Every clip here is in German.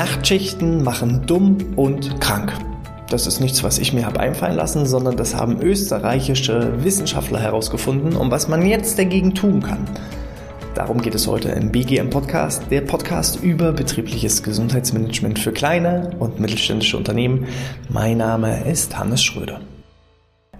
Nachtschichten machen dumm und krank. Das ist nichts, was ich mir habe einfallen lassen, sondern das haben österreichische Wissenschaftler herausgefunden und was man jetzt dagegen tun kann. Darum geht es heute im BGM Podcast, der Podcast über betriebliches Gesundheitsmanagement für kleine und mittelständische Unternehmen. Mein Name ist Hannes Schröder.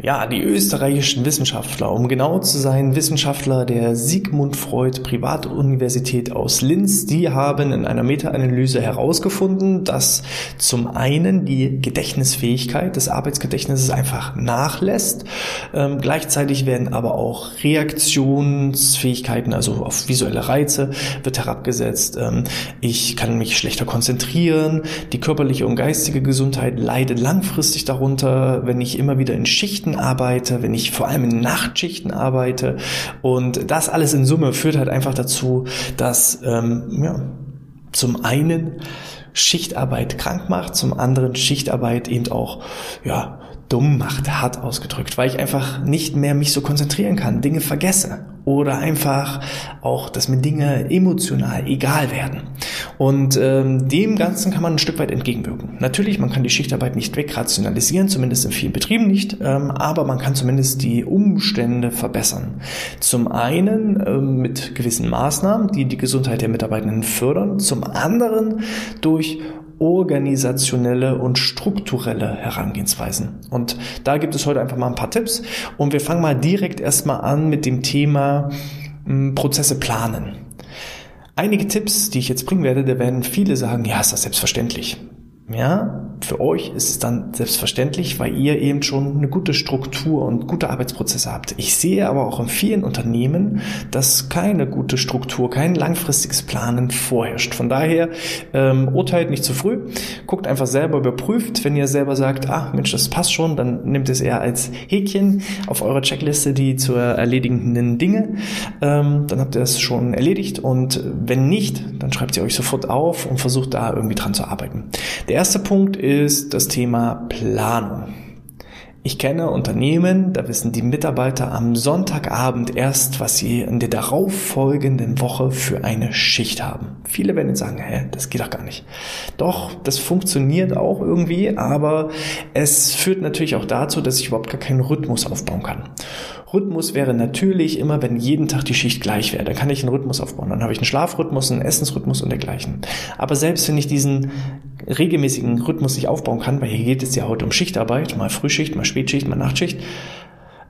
Ja, die österreichischen Wissenschaftler, um genau zu sein, Wissenschaftler der Sigmund Freud Privatuniversität aus Linz, die haben in einer Meta-Analyse herausgefunden, dass zum einen die Gedächtnisfähigkeit des Arbeitsgedächtnisses einfach nachlässt. Ähm, gleichzeitig werden aber auch Reaktionsfähigkeiten, also auf visuelle Reize, wird herabgesetzt. Ähm, ich kann mich schlechter konzentrieren. Die körperliche und geistige Gesundheit leidet langfristig darunter, wenn ich immer wieder in Schichten Schichten arbeite, wenn ich vor allem in Nachtschichten arbeite. Und das alles in Summe führt halt einfach dazu, dass ähm, ja, zum einen Schichtarbeit krank macht, zum anderen Schichtarbeit eben auch ja, dumm macht, hart ausgedrückt, weil ich einfach nicht mehr mich so konzentrieren kann, Dinge vergesse oder einfach auch, dass mir Dinge emotional egal werden. Und ähm, dem Ganzen kann man ein Stück weit entgegenwirken. Natürlich, man kann die Schichtarbeit nicht wegrationalisieren, zumindest in vielen Betrieben nicht, ähm, aber man kann zumindest die Umstände verbessern. Zum einen ähm, mit gewissen Maßnahmen, die die Gesundheit der Mitarbeitenden fördern, zum anderen durch organisationelle und strukturelle Herangehensweisen. Und da gibt es heute einfach mal ein paar Tipps und wir fangen mal direkt erstmal an mit dem Thema hm, Prozesse planen. Einige Tipps, die ich jetzt bringen werde, da werden viele sagen, ja, ist das selbstverständlich. Ja, für euch ist es dann selbstverständlich, weil ihr eben schon eine gute Struktur und gute Arbeitsprozesse habt. Ich sehe aber auch in vielen Unternehmen, dass keine gute Struktur, kein langfristiges Planen vorherrscht. Von daher ähm, urteilt nicht zu früh, guckt einfach selber, überprüft. Wenn ihr selber sagt, ah Mensch, das passt schon, dann nehmt es eher als Häkchen auf eurer Checkliste die zu erledigenden Dinge. Ähm, dann habt ihr es schon erledigt und wenn nicht, dann schreibt ihr euch sofort auf und versucht da irgendwie dran zu arbeiten. Der erste Punkt ist das Thema Planung. Ich kenne Unternehmen, da wissen die Mitarbeiter am Sonntagabend erst, was sie in der darauffolgenden Woche für eine Schicht haben. Viele werden jetzt sagen, hä, das geht doch gar nicht. Doch, das funktioniert auch irgendwie, aber es führt natürlich auch dazu, dass ich überhaupt gar keinen Rhythmus aufbauen kann. Rhythmus wäre natürlich immer, wenn jeden Tag die Schicht gleich wäre. Dann kann ich einen Rhythmus aufbauen. Dann habe ich einen Schlafrhythmus, einen Essensrhythmus und dergleichen. Aber selbst wenn ich diesen regelmäßigen Rhythmus nicht aufbauen kann, weil hier geht es ja heute um Schichtarbeit, mal Frühschicht, mal Spätschicht, mal Nachtschicht,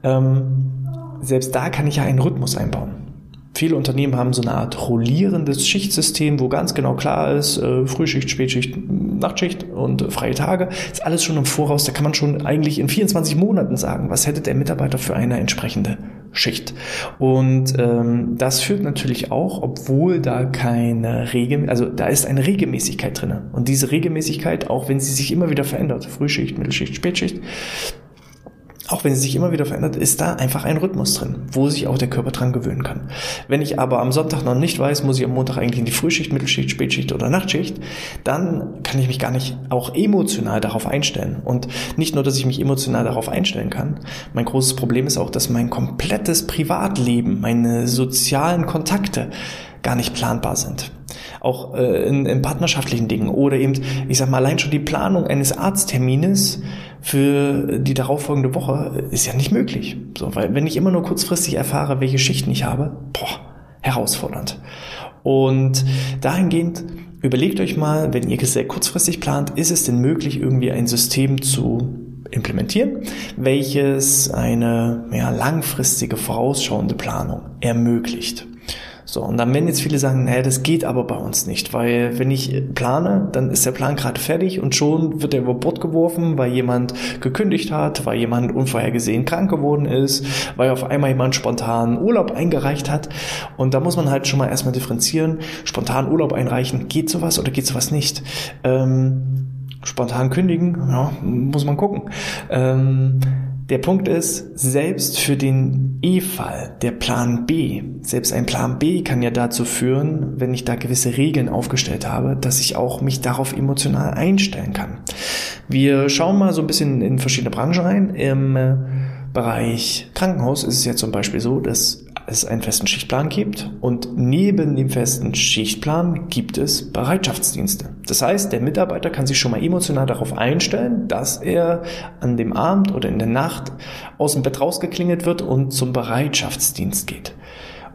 ähm, selbst da kann ich ja einen Rhythmus einbauen. Viele Unternehmen haben so eine Art rollierendes Schichtsystem, wo ganz genau klar ist, äh, Frühschicht, Spätschicht, Nachtschicht und äh, freie Tage. Ist alles schon im Voraus. Da kann man schon eigentlich in 24 Monaten sagen, was hätte der Mitarbeiter für eine entsprechende Schicht. Und ähm, das führt natürlich auch, obwohl da keine Regel, also da ist eine Regelmäßigkeit drin. Und diese Regelmäßigkeit, auch wenn sie sich immer wieder verändert, Frühschicht, Mittelschicht, Spätschicht, auch wenn sie sich immer wieder verändert, ist da einfach ein Rhythmus drin, wo sich auch der Körper dran gewöhnen kann. Wenn ich aber am Sonntag noch nicht weiß, muss ich am Montag eigentlich in die Frühschicht, Mittelschicht, Spätschicht oder Nachtschicht, dann kann ich mich gar nicht auch emotional darauf einstellen. Und nicht nur, dass ich mich emotional darauf einstellen kann, mein großes Problem ist auch, dass mein komplettes Privatleben, meine sozialen Kontakte gar nicht planbar sind auch äh, in, in partnerschaftlichen Dingen oder eben, ich sag mal, allein schon die Planung eines Arzttermines für die darauffolgende Woche ist ja nicht möglich. So, weil wenn ich immer nur kurzfristig erfahre, welche Schichten ich habe, boah, herausfordernd. Und dahingehend überlegt euch mal, wenn ihr sehr kurzfristig plant, ist es denn möglich, irgendwie ein System zu implementieren, welches eine ja, langfristige vorausschauende Planung ermöglicht. So, und dann werden jetzt viele sagen, naja, das geht aber bei uns nicht, weil wenn ich plane, dann ist der Plan gerade fertig und schon wird er über Bord geworfen, weil jemand gekündigt hat, weil jemand unvorhergesehen krank geworden ist, weil auf einmal jemand spontan Urlaub eingereicht hat. Und da muss man halt schon mal erstmal differenzieren. Spontan Urlaub einreichen, geht sowas oder geht sowas nicht? Ähm, spontan kündigen, ja, muss man gucken. Ähm, der Punkt ist, selbst für den E-Fall, der Plan B, selbst ein Plan B kann ja dazu führen, wenn ich da gewisse Regeln aufgestellt habe, dass ich auch mich darauf emotional einstellen kann. Wir schauen mal so ein bisschen in verschiedene Branchen rein. Im Bereich Krankenhaus ist es ja zum Beispiel so, dass es einen festen Schichtplan gibt und neben dem festen Schichtplan gibt es Bereitschaftsdienste. Das heißt, der Mitarbeiter kann sich schon mal emotional darauf einstellen, dass er an dem Abend oder in der Nacht aus dem Bett rausgeklingelt wird und zum Bereitschaftsdienst geht.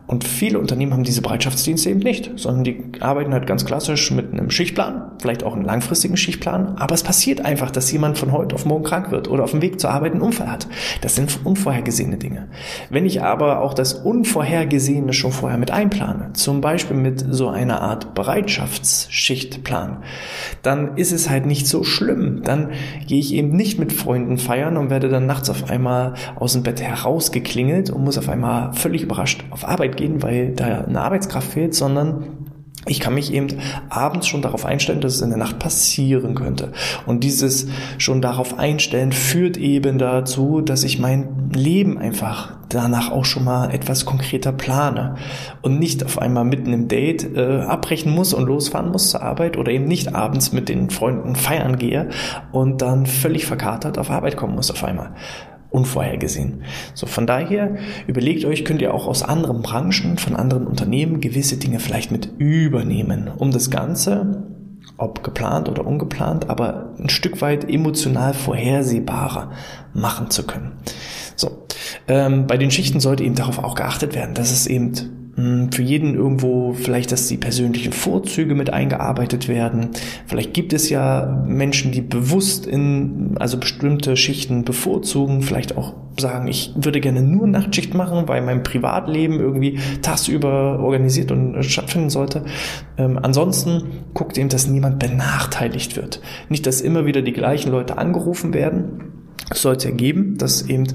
Und viele Unternehmen haben diese Bereitschaftsdienste eben nicht, sondern die arbeiten halt ganz klassisch mit einem Schichtplan, vielleicht auch einen langfristigen Schichtplan. Aber es passiert einfach, dass jemand von heute auf morgen krank wird oder auf dem Weg zur Arbeit einen Unfall hat. Das sind unvorhergesehene Dinge. Wenn ich aber auch das Unvorhergesehene schon vorher mit einplane, zum Beispiel mit so einer Art Bereitschaftsschichtplan, dann ist es halt nicht so schlimm. Dann gehe ich eben nicht mit Freunden feiern und werde dann nachts auf einmal aus dem Bett herausgeklingelt und muss auf einmal völlig überrascht auf Arbeit Arbeit gehen, weil da eine Arbeitskraft fehlt, sondern ich kann mich eben abends schon darauf einstellen, dass es in der Nacht passieren könnte. Und dieses schon darauf einstellen führt eben dazu, dass ich mein Leben einfach danach auch schon mal etwas konkreter plane und nicht auf einmal mitten im Date äh, abbrechen muss und losfahren muss zur Arbeit oder eben nicht abends mit den Freunden feiern gehe und dann völlig verkatert auf Arbeit kommen muss auf einmal unvorhergesehen. So, von daher überlegt euch, könnt ihr auch aus anderen Branchen, von anderen Unternehmen gewisse Dinge vielleicht mit übernehmen, um das Ganze, ob geplant oder ungeplant, aber ein Stück weit emotional vorhersehbarer machen zu können. So, ähm, bei den Schichten sollte eben darauf auch geachtet werden, dass es eben für jeden irgendwo vielleicht, dass die persönlichen Vorzüge mit eingearbeitet werden. Vielleicht gibt es ja Menschen, die bewusst in, also bestimmte Schichten bevorzugen, vielleicht auch sagen, ich würde gerne nur Nachtschicht machen, weil mein Privatleben irgendwie tagsüber organisiert und stattfinden sollte. Ähm, ansonsten guckt eben, dass niemand benachteiligt wird. Nicht, dass immer wieder die gleichen Leute angerufen werden soll es ja geben, dass eben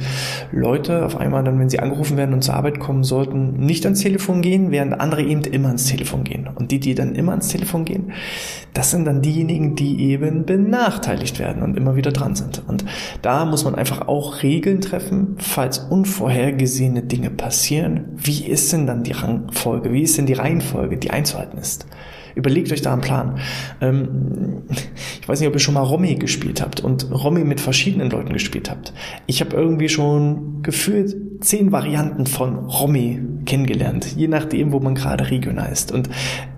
Leute auf einmal dann, wenn sie angerufen werden und zur Arbeit kommen sollten, nicht ans Telefon gehen, während andere eben immer ans Telefon gehen. Und die, die dann immer ans Telefon gehen, das sind dann diejenigen, die eben benachteiligt werden und immer wieder dran sind. Und da muss man einfach auch Regeln treffen, falls unvorhergesehene Dinge passieren. Wie ist denn dann die Rangfolge? Wie ist denn die Reihenfolge, die einzuhalten ist? Überlegt euch da einen Plan. Ähm, ich weiß nicht, ob ihr schon mal Romy gespielt habt und Romy mit verschiedenen Leuten gespielt habt. Ich habe irgendwie schon gefühlt zehn Varianten von Romy kennengelernt, je nachdem, wo man gerade regional ist. Und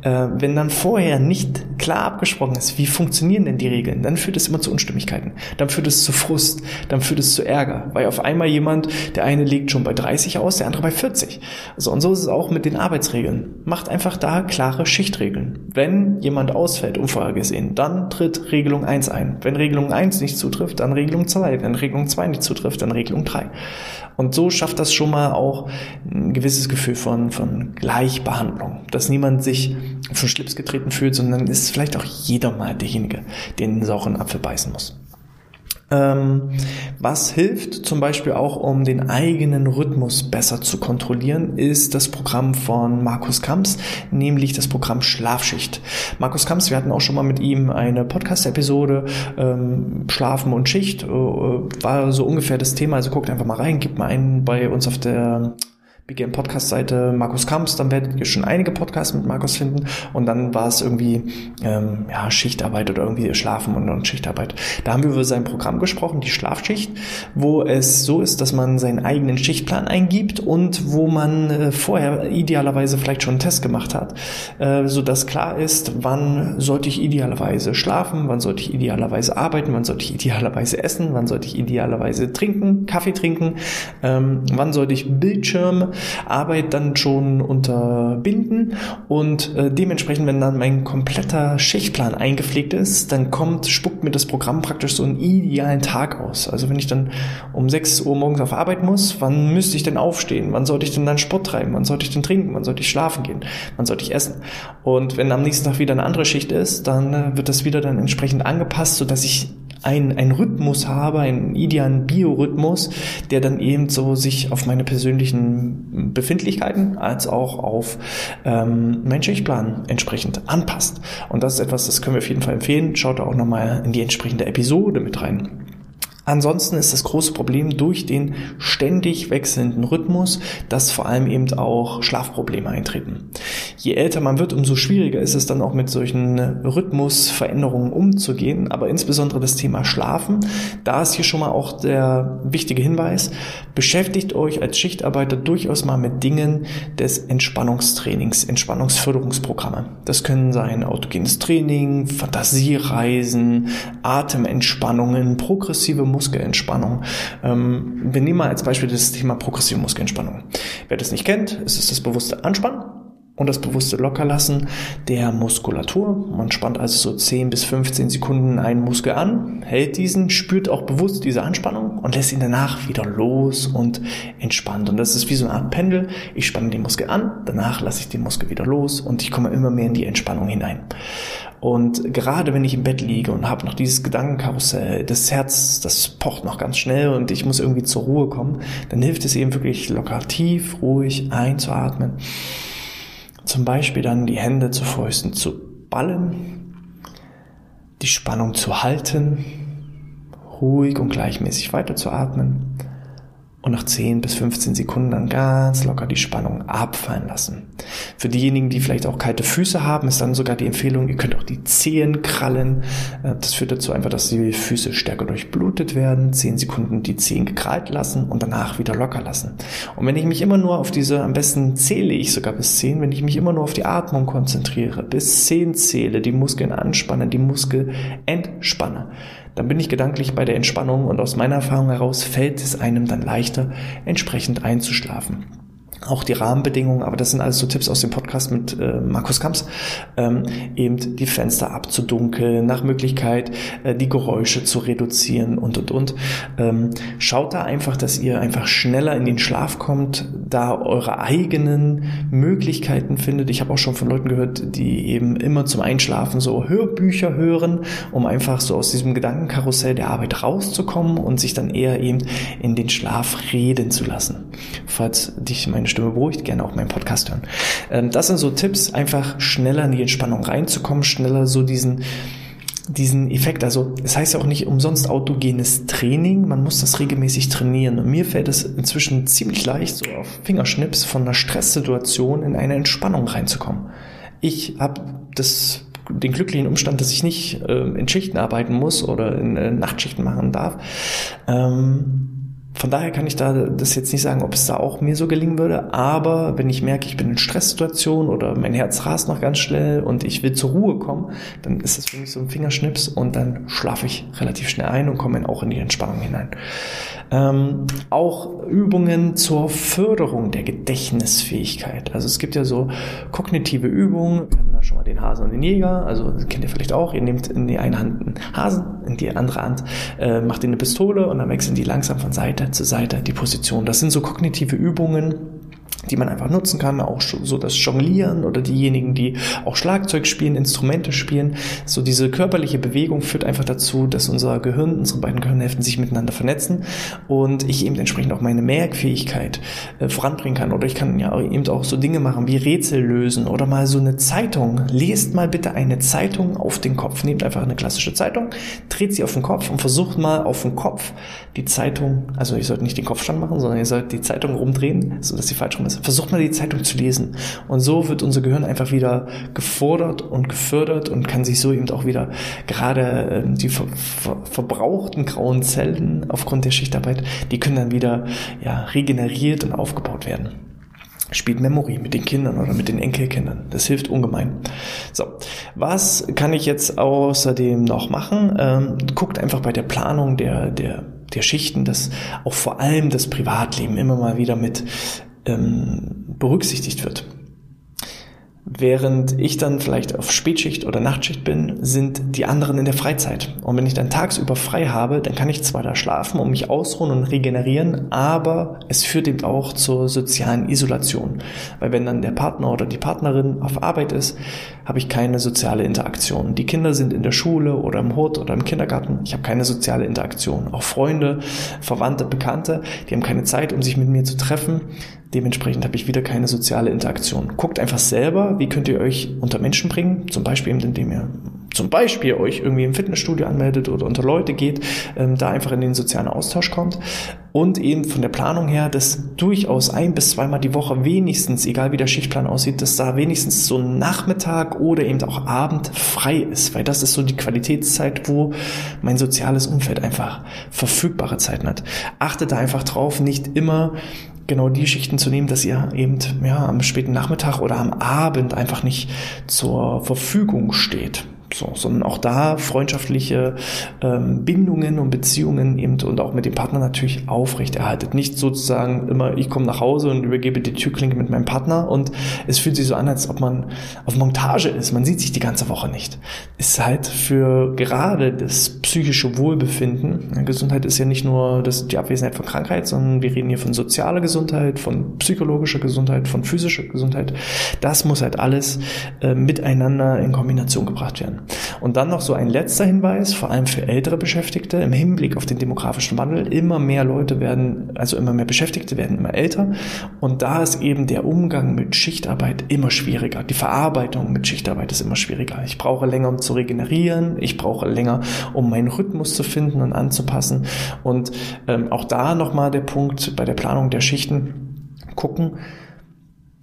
äh, wenn dann vorher nicht klar abgesprochen ist, wie funktionieren denn die Regeln, dann führt es immer zu Unstimmigkeiten, dann führt es zu Frust, dann führt es zu Ärger, weil auf einmal jemand, der eine legt schon bei 30 aus, der andere bei 40. Also und so ist es auch mit den Arbeitsregeln. Macht einfach da klare Schichtregeln. Wenn jemand ausfällt, unvorhergesehen, dann tritt Regelung 1 ein. Wenn Regelung 1 nicht zutrifft, dann Regelung 2. Wenn Regelung 2 nicht zutrifft, dann Regelung 3. Und so schafft das schon mal auch ein gewisses Gefühl von, von Gleichbehandlung, dass niemand sich auf den Schlips getreten fühlt, sondern ist vielleicht auch jeder mal derjenige, der den sauren Apfel beißen muss. Ähm, was hilft zum Beispiel auch, um den eigenen Rhythmus besser zu kontrollieren, ist das Programm von Markus Kamps, nämlich das Programm Schlafschicht. Markus Kamps, wir hatten auch schon mal mit ihm eine Podcast-Episode, ähm, Schlafen und Schicht, äh, war so ungefähr das Thema, also guckt einfach mal rein, gibt mal einen bei uns auf der BGM Podcast-Seite Markus Kamps, dann werdet ihr schon einige Podcasts mit Markus finden und dann war es irgendwie ähm, ja, Schichtarbeit oder irgendwie Schlafen und, und Schichtarbeit. Da haben wir über sein Programm gesprochen, die Schlafschicht, wo es so ist, dass man seinen eigenen Schichtplan eingibt und wo man äh, vorher idealerweise vielleicht schon einen Test gemacht hat, äh, so dass klar ist, wann sollte ich idealerweise schlafen, wann sollte ich idealerweise arbeiten, wann sollte ich idealerweise essen, wann sollte ich idealerweise trinken, Kaffee trinken, ähm, wann sollte ich Bildschirme Arbeit dann schon unterbinden und äh, dementsprechend, wenn dann mein kompletter Schichtplan eingepflegt ist, dann kommt, spuckt mir das Programm praktisch so einen idealen Tag aus. Also wenn ich dann um 6 Uhr morgens auf Arbeit muss, wann müsste ich denn aufstehen? Wann sollte ich denn dann Sport treiben? Wann sollte ich denn trinken? Wann sollte ich schlafen gehen? Wann sollte ich essen? Und wenn am nächsten Tag wieder eine andere Schicht ist, dann äh, wird das wieder dann entsprechend angepasst, sodass ich ein, ein Rhythmus habe, einen idealen Biorhythmus, der dann eben so sich auf meine persönlichen Befindlichkeiten als auch auf ähm, meinen Schichtplan entsprechend anpasst. Und das ist etwas, das können wir auf jeden Fall empfehlen. Schaut da auch nochmal in die entsprechende Episode mit rein. Ansonsten ist das große Problem durch den ständig wechselnden Rhythmus, dass vor allem eben auch Schlafprobleme eintreten. Je älter man wird, umso schwieriger ist es dann auch mit solchen Rhythmusveränderungen umzugehen, aber insbesondere das Thema Schlafen, da ist hier schon mal auch der wichtige Hinweis, beschäftigt euch als Schichtarbeiter durchaus mal mit Dingen des Entspannungstrainings, Entspannungsförderungsprogramme. Das können sein autogenes Training, Fantasiereisen, Atementspannungen, progressive Muskelentspannung. Ähm, wir nehmen mal als Beispiel das Thema progressive Muskelentspannung. Wer das nicht kennt, ist es das bewusste Anspannen und das bewusste Lockerlassen der Muskulatur. Man spannt also so 10 bis 15 Sekunden einen Muskel an, hält diesen, spürt auch bewusst diese Anspannung und lässt ihn danach wieder los und entspannt. Und das ist wie so eine Art Pendel. Ich spanne den Muskel an, danach lasse ich den Muskel wieder los und ich komme immer mehr in die Entspannung hinein. Und gerade wenn ich im Bett liege und habe noch dieses Gedankenkarussell, das Herz, das pocht noch ganz schnell und ich muss irgendwie zur Ruhe kommen, dann hilft es eben wirklich locker tief, ruhig einzuatmen zum Beispiel dann die Hände zu Fäusten zu ballen, die Spannung zu halten, ruhig und gleichmäßig weiterzuatmen und nach 10 bis 15 Sekunden dann ganz locker die Spannung abfallen lassen. Für diejenigen, die vielleicht auch kalte Füße haben, ist dann sogar die Empfehlung, ihr könnt auch die Zehen krallen. Äh, das führt dazu einfach, dass die Füße stärker durchblutet werden. 10 Sekunden die Zehen gekrallt lassen und danach wieder locker lassen. Und wenn ich mich immer nur auf diese, am besten zähle ich sogar bis 10, wenn ich mich immer nur auf die Atmung konzentriere, bis 10 zähle, die Muskeln anspanne, die Muskel entspanne, dann bin ich gedanklich bei der Entspannung und aus meiner Erfahrung heraus fällt es einem dann leichter, entsprechend einzuschlafen auch die Rahmenbedingungen, aber das sind alles so Tipps aus dem Podcast mit äh, Markus Kamps, ähm, eben die Fenster abzudunkeln, nach Möglichkeit äh, die Geräusche zu reduzieren und und und. Ähm, schaut da einfach, dass ihr einfach schneller in den Schlaf kommt, da eure eigenen Möglichkeiten findet. Ich habe auch schon von Leuten gehört, die eben immer zum Einschlafen so Hörbücher hören, um einfach so aus diesem Gedankenkarussell der Arbeit rauszukommen und sich dann eher eben in den Schlaf reden zu lassen. Falls dich meine Stimme beruhigt, gerne auch meinen Podcast hören. Ähm, das sind so Tipps, einfach schneller in die Entspannung reinzukommen, schneller so diesen diesen Effekt. Also es heißt ja auch nicht umsonst autogenes Training, man muss das regelmäßig trainieren. Und mir fällt es inzwischen ziemlich leicht, so auf Fingerschnips von einer Stresssituation in eine Entspannung reinzukommen. Ich habe das den glücklichen Umstand, dass ich nicht äh, in Schichten arbeiten muss oder in äh, Nachtschichten machen darf. Ähm, von daher kann ich da das jetzt nicht sagen, ob es da auch mir so gelingen würde, aber wenn ich merke, ich bin in Stresssituationen oder mein Herz rast noch ganz schnell und ich will zur Ruhe kommen, dann ist das für mich so ein Fingerschnips und dann schlafe ich relativ schnell ein und komme auch in die Entspannung hinein. Ähm, auch Übungen zur Förderung der Gedächtnisfähigkeit. Also es gibt ja so kognitive Übungen, wir hatten da schon mal den Hasen und den Jäger, also kennt ihr vielleicht auch, ihr nehmt in die eine Hand einen Hasen, in die andere Hand äh, macht ihr eine Pistole und dann wechseln die langsam von Seite zu Seite die Position. Das sind so kognitive Übungen, die man einfach nutzen kann, auch so das Jonglieren oder diejenigen, die auch Schlagzeug spielen, Instrumente spielen. So diese körperliche Bewegung führt einfach dazu, dass unser Gehirn, unsere beiden Gehirnhälften sich miteinander vernetzen und ich eben entsprechend auch meine Merkfähigkeit äh, voranbringen kann. Oder ich kann ja eben auch so Dinge machen wie Rätsel lösen oder mal so eine Zeitung. Lest mal bitte eine Zeitung auf den Kopf. Nehmt einfach eine klassische Zeitung, dreht sie auf den Kopf und versucht mal auf den Kopf die Zeitung, also ihr sollt nicht den Kopfstand machen, sondern ihr sollt die Zeitung rumdrehen, sodass sie falsch rum ist versucht mal die Zeitung zu lesen. Und so wird unser Gehirn einfach wieder gefordert und gefördert und kann sich so eben auch wieder gerade äh, die ver ver verbrauchten grauen Zellen aufgrund der Schichtarbeit, die können dann wieder ja, regeneriert und aufgebaut werden spielt Memory mit den Kindern oder mit den Enkelkindern. Das hilft ungemein. So, was kann ich jetzt außerdem noch machen? Ähm, guckt einfach bei der Planung der, der, der Schichten, dass auch vor allem das Privatleben immer mal wieder mit ähm, berücksichtigt wird. Während ich dann vielleicht auf Spätschicht oder Nachtschicht bin, sind die anderen in der Freizeit. Und wenn ich dann tagsüber frei habe, dann kann ich zwar da schlafen und mich ausruhen und regenerieren, aber es führt eben auch zur sozialen Isolation. Weil wenn dann der Partner oder die Partnerin auf Arbeit ist, habe ich keine soziale Interaktion. Die Kinder sind in der Schule oder im Hort oder im Kindergarten. Ich habe keine soziale Interaktion. Auch Freunde, Verwandte, Bekannte, die haben keine Zeit, um sich mit mir zu treffen. Dementsprechend habe ich wieder keine soziale Interaktion. Guckt einfach selber, wie könnt ihr euch unter Menschen bringen, zum Beispiel indem ihr zum Beispiel euch irgendwie im Fitnessstudio anmeldet oder unter Leute geht, ähm, da einfach in den sozialen Austausch kommt und eben von der Planung her, dass durchaus ein bis zweimal die Woche wenigstens, egal wie der Schichtplan aussieht, dass da wenigstens so ein Nachmittag oder eben auch Abend frei ist, weil das ist so die Qualitätszeit, wo mein soziales Umfeld einfach verfügbare Zeiten hat. Achtet da einfach drauf, nicht immer genau die Schichten zu nehmen, dass ihr eben ja, am späten Nachmittag oder am Abend einfach nicht zur Verfügung steht. So, sondern auch da freundschaftliche ähm, Bindungen und Beziehungen eben und auch mit dem Partner natürlich aufrechterhaltet. Nicht sozusagen immer, ich komme nach Hause und übergebe die Türklinke mit meinem Partner und es fühlt sich so an, als ob man auf Montage ist. Man sieht sich die ganze Woche nicht. Ist halt für gerade das psychische Wohlbefinden. Gesundheit ist ja nicht nur das, die Abwesenheit von Krankheit, sondern wir reden hier von sozialer Gesundheit, von psychologischer Gesundheit, von physischer Gesundheit. Das muss halt alles äh, miteinander in Kombination gebracht werden. Und dann noch so ein letzter Hinweis, vor allem für ältere Beschäftigte im Hinblick auf den demografischen Wandel. Immer mehr Leute werden, also immer mehr Beschäftigte werden immer älter. Und da ist eben der Umgang mit Schichtarbeit immer schwieriger. Die Verarbeitung mit Schichtarbeit ist immer schwieriger. Ich brauche länger, um zu regenerieren. Ich brauche länger, um meinen Rhythmus zu finden und anzupassen. Und ähm, auch da nochmal der Punkt bei der Planung der Schichten. Gucken,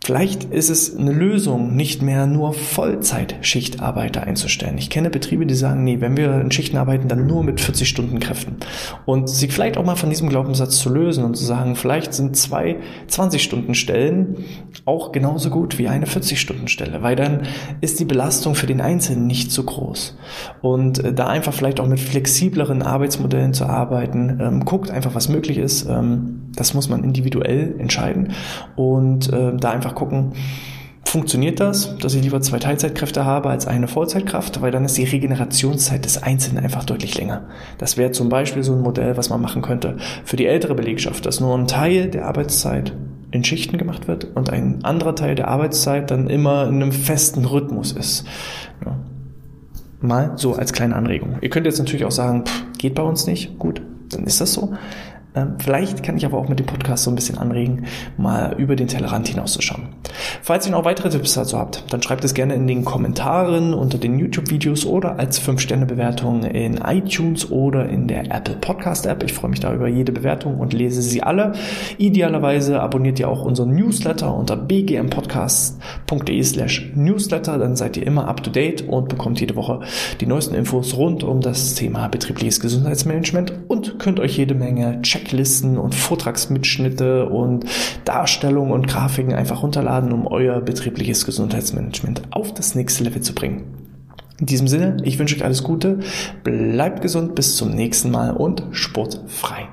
Vielleicht ist es eine Lösung, nicht mehr nur Vollzeit-Schichtarbeiter einzustellen. Ich kenne Betriebe, die sagen, nee, wenn wir in Schichten arbeiten, dann nur mit 40 Stunden Kräften. Und sich vielleicht auch mal von diesem Glaubenssatz zu lösen und zu sagen, vielleicht sind zwei 20-Stunden-Stellen auch genauso gut wie eine 40-Stunden-Stelle, weil dann ist die Belastung für den Einzelnen nicht so groß. Und äh, da einfach vielleicht auch mit flexibleren Arbeitsmodellen zu arbeiten, ähm, guckt einfach, was möglich ist. Ähm, das muss man individuell entscheiden und äh, da einfach gucken, funktioniert das, dass ich lieber zwei Teilzeitkräfte habe als eine Vollzeitkraft, weil dann ist die Regenerationszeit des Einzelnen einfach deutlich länger. Das wäre zum Beispiel so ein Modell, was man machen könnte für die ältere Belegschaft, dass nur ein Teil der Arbeitszeit in Schichten gemacht wird und ein anderer Teil der Arbeitszeit dann immer in einem festen Rhythmus ist. Ja. Mal so als kleine Anregung. Ihr könnt jetzt natürlich auch sagen, pff, geht bei uns nicht. Gut, dann ist das so. Ähm, vielleicht kann ich aber auch mit dem Podcast so ein bisschen anregen, mal über den Tellerrand hinauszuschauen. Falls ihr noch weitere Tipps dazu habt, dann schreibt es gerne in den Kommentaren unter den YouTube-Videos oder als 5-Sterne-Bewertung in iTunes oder in der Apple Podcast-App. Ich freue mich da über jede Bewertung und lese sie alle. Idealerweise abonniert ihr auch unseren Newsletter unter bgmpodcast.de slash newsletter. Dann seid ihr immer up to date und bekommt jede Woche die neuesten Infos rund um das Thema betriebliches Gesundheitsmanagement und könnt euch jede Menge Checklisten und Vortragsmitschnitte und Darstellungen und Grafiken einfach runterladen, um euer betriebliches Gesundheitsmanagement auf das nächste Level zu bringen. In diesem Sinne, ich wünsche euch alles Gute, bleibt gesund, bis zum nächsten Mal und sportfrei.